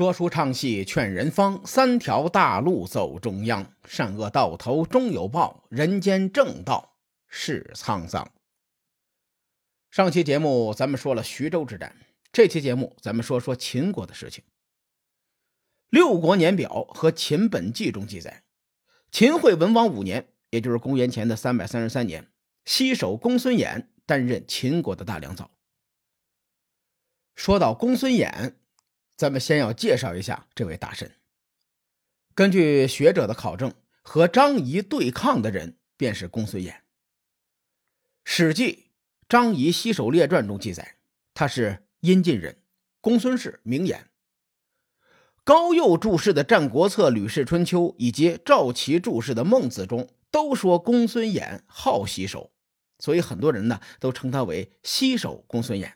说书唱戏劝人方，三条大路走中央，善恶到头终有报，人间正道是沧桑。上期节目咱们说了徐州之战，这期节目咱们说说秦国的事情。《六国年表》和《秦本纪》中记载，秦惠文王五年，也就是公元前的三百三十三年，西首公孙衍担任秦国的大良造。说到公孙衍。咱们先要介绍一下这位大神。根据学者的考证，和张仪对抗的人便是公孙衍。《史记·张仪西狩列传》中记载，他是阴晋人，公孙氏，名衍。高诱注释的《战国策·吕氏春秋》以及赵齐注释的《孟子》中都说公孙衍好西狩，所以很多人呢都称他为西狩公孙衍。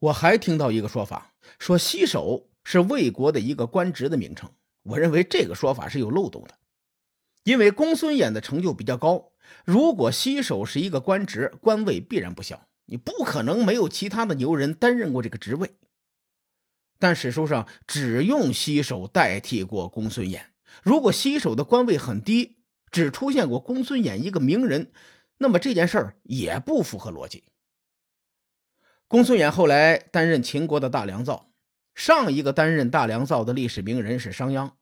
我还听到一个说法。说西首是魏国的一个官职的名称，我认为这个说法是有漏洞的，因为公孙衍的成就比较高，如果西首是一个官职，官位必然不小，你不可能没有其他的牛人担任过这个职位。但史书上只用西首代替过公孙衍，如果西首的官位很低，只出现过公孙衍一个名人，那么这件事儿也不符合逻辑。公孙衍后来担任秦国的大良造，上一个担任大良造的历史名人是商鞅。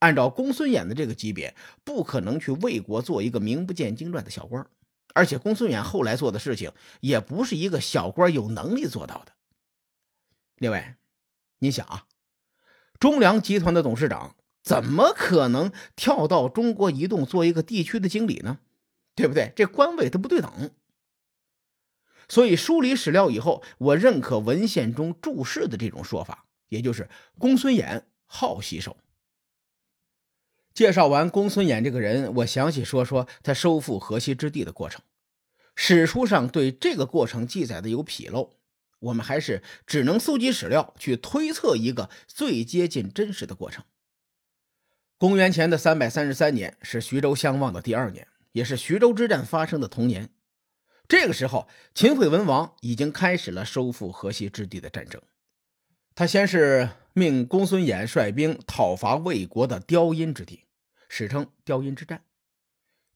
按照公孙衍的这个级别，不可能去魏国做一个名不见经传的小官而且公孙衍后来做的事情，也不是一个小官有能力做到的。另外，你想啊，中粮集团的董事长怎么可能跳到中国移动做一个地区的经理呢？对不对？这官位它不对等。所以梳理史料以后，我认可文献中注释的这种说法，也就是公孙衍好洗手。介绍完公孙衍这个人，我详细说说他收复河西之地的过程。史书上对这个过程记载的有纰漏，我们还是只能搜集史料去推测一个最接近真实的过程。公元前的三百三十三年是徐州相望的第二年，也是徐州之战发生的同年。这个时候，秦惠文王已经开始了收复河西之地的战争。他先是命公孙衍率兵讨伐魏国的雕阴之地，史称雕阴之战。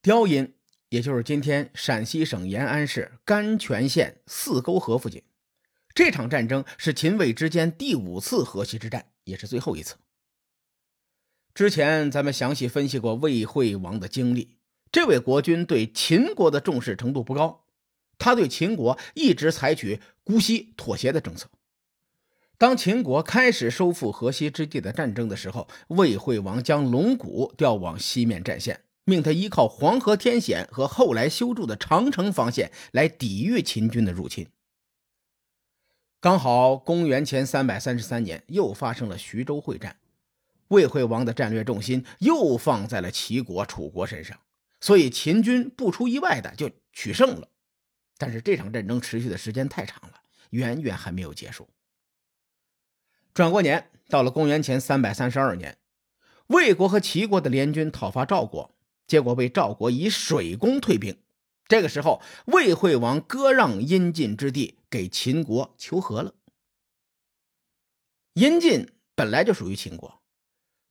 雕阴也就是今天陕西省延安市甘泉县四沟河附近。这场战争是秦魏之间第五次河西之战，也是最后一次。之前咱们详细分析过魏惠王的经历，这位国君对秦国的重视程度不高。他对秦国一直采取姑息妥协的政策。当秦国开始收复河西之地的战争的时候，魏惠王将龙骨调往西面战线，命他依靠黄河天险和后来修筑的长城防线来抵御秦军的入侵。刚好公元前三百三十三年，又发生了徐州会战，魏惠王的战略重心又放在了齐国、楚国身上，所以秦军不出意外的就取胜了。但是这场战争持续的时间太长了，远远还没有结束。转过年，到了公元前三百三十二年，魏国和齐国的联军讨伐赵国，结果被赵国以水攻退兵。这个时候，魏惠王割让阴晋之地给秦国求和了。阴晋本来就属于秦国，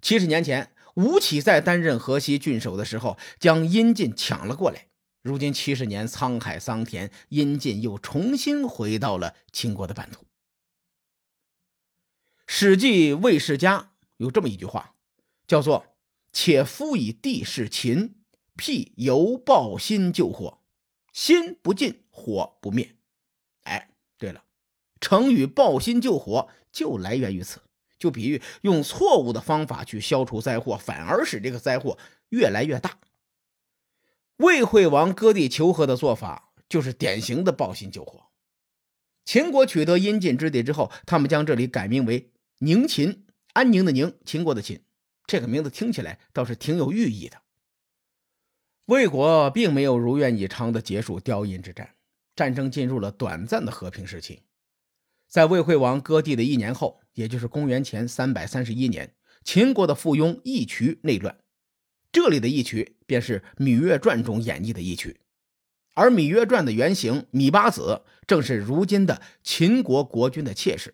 七十年前，吴起在担任河西郡守的时候，将阴晋抢了过来。如今七十年沧海桑田，殷晋又重新回到了秦国的版图。《史记·魏世家》有这么一句话，叫做“且夫以地势秦，辟犹抱薪救火，心不尽，火不灭。”哎，对了，成语“抱薪救火”就来源于此，就比喻用错误的方法去消除灾祸，反而使这个灾祸越来越大。魏惠王割地求和的做法，就是典型的抱薪救火。秦国取得阴晋之地之后，他们将这里改名为宁秦，安宁的宁，秦国的秦。这个名字听起来倒是挺有寓意的。魏国并没有如愿以偿的结束雕阴之战，战争进入了短暂的和平时期。在魏惠王割地的一年后，也就是公元前三百三十一年，秦国的附庸义渠内乱。这里的一曲便是《芈月传》中演绎的一曲，而《芈月传》的原型芈八子正是如今的秦国国君的妾室。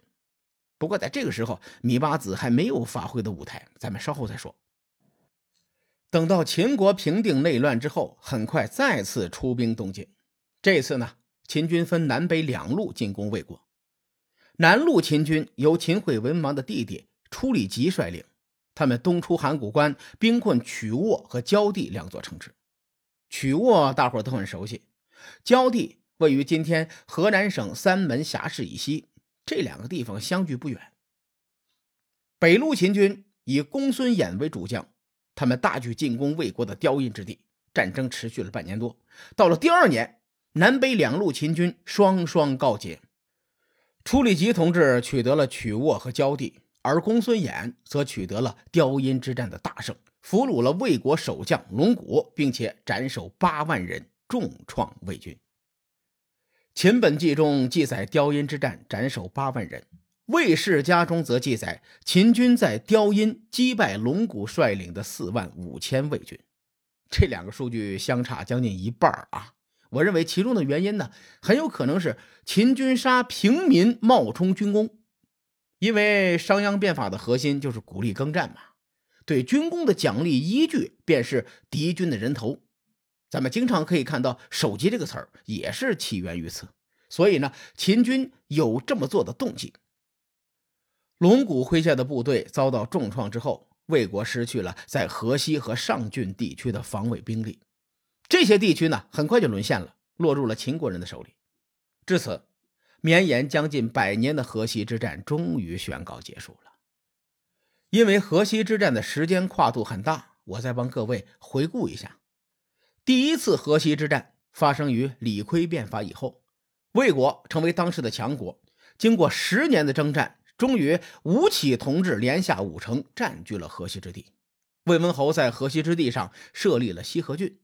不过在这个时候，芈八子还没有发挥的舞台，咱们稍后再说。等到秦国平定内乱之后，很快再次出兵东进。这次呢，秦军分南北两路进攻魏国。南路秦军由秦惠文王的弟弟初里吉率领，他们东出函谷关，兵困曲沃和焦地两座城池。曲沃大伙都很熟悉，焦地位于今天河南省三门峡市以西，这两个地方相距不远。北路秦军以公孙衍为主将。他们大举进攻魏国的雕阴之地，战争持续了半年多。到了第二年，南北两路秦军双双告捷，初里吉同志取得了曲沃和焦地，而公孙衍则取得了雕阴之战的大胜，俘虏了魏国守将龙骨，并且斩首八万人，重创魏军。秦本纪中记载雕阴之战斩首八万人。魏世家中则记载，秦军在雕阴击败龙骨率领的四万五千魏军，这两个数据相差将近一半啊！我认为其中的原因呢，很有可能是秦军杀平民冒充军功，因为商鞅变法的核心就是鼓励耕战嘛，对军功的奖励依据便是敌军的人头，咱们经常可以看到“首级”这个词儿也是起源于此，所以呢，秦军有这么做的动机。龙骨麾下的部队遭到重创之后，魏国失去了在河西和上郡地区的防卫兵力，这些地区呢很快就沦陷了，落入了秦国人的手里。至此，绵延将近百年的河西之战终于宣告结束了。因为河西之战的时间跨度很大，我再帮各位回顾一下：第一次河西之战发生于李悝变法以后，魏国成为当时的强国，经过十年的征战。终于，吴起同志连下五城，占据了河西之地。魏文侯在河西之地上设立了西河郡。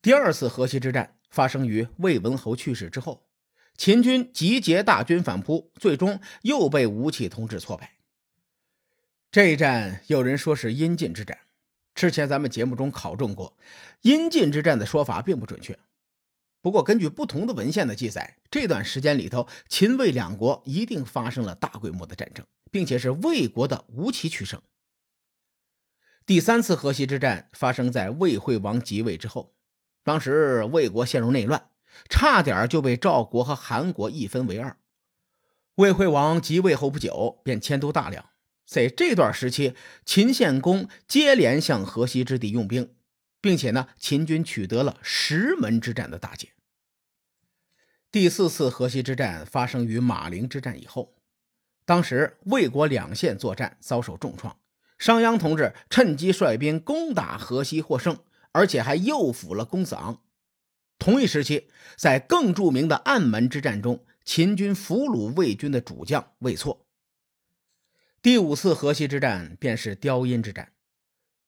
第二次河西之战发生于魏文侯去世之后，秦军集结大军反扑，最终又被吴起同志挫败。这一战有人说是阴晋之战，之前咱们节目中考证过，阴晋之战的说法并不准确。不过，根据不同的文献的记载，这段时间里头，秦魏两国一定发生了大规模的战争，并且是魏国的吴起取胜。第三次河西之战发生在魏惠王即位之后，当时魏国陷入内乱，差点就被赵国和韩国一分为二。魏惠王即位后不久，便迁都大梁，在这段时期，秦献公接连向河西之地用兵，并且呢，秦军取得了石门之战的大捷。第四次河西之战发生于马陵之战以后，当时魏国两线作战遭受重创，商鞅同志趁机率兵攻打河西获胜，而且还诱俘了公子昂。同一时期，在更著名的暗门之战中，秦军俘虏魏军的主将魏错。第五次河西之战便是雕阴之战，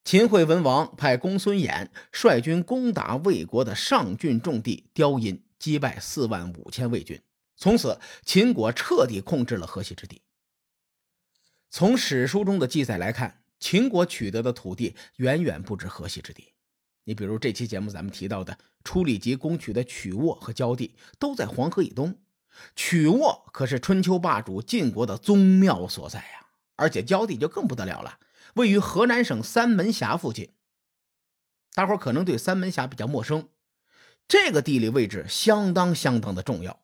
秦惠文王派公孙衍率军攻打魏国的上郡重地雕阴。击败四万五千魏军，从此秦国彻底控制了河西之地。从史书中的记载来看，秦国取得的土地远远不止河西之地。你比如这期节目咱们提到的初里吉攻取的曲沃和焦地，都在黄河以东。曲沃可是春秋霸主晋国的宗庙所在呀，而且焦地就更不得了了，位于河南省三门峡附近。大伙可能对三门峡比较陌生。这个地理位置相当相当的重要。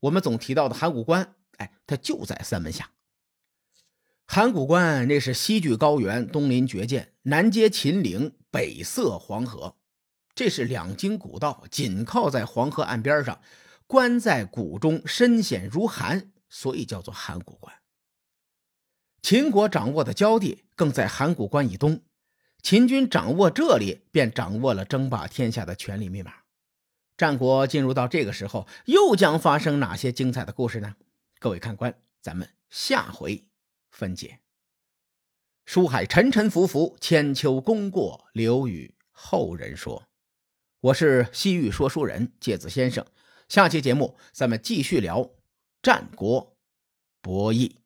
我们总提到的函谷关，哎，它就在三门峡。函谷关那是西距高原，东临绝涧，南接秦岭，北塞黄河，这是两京古道，紧靠在黄河岸边上。关在谷中，深险如函，所以叫做函谷关。秦国掌握的交地更在函谷关以东，秦军掌握这里，便掌握了争霸天下的权力密码。战国进入到这个时候，又将发生哪些精彩的故事呢？各位看官，咱们下回分解。书海沉沉浮浮，千秋功过留与后人说。我是西域说书人芥子先生，下期节目咱们继续聊战国博弈。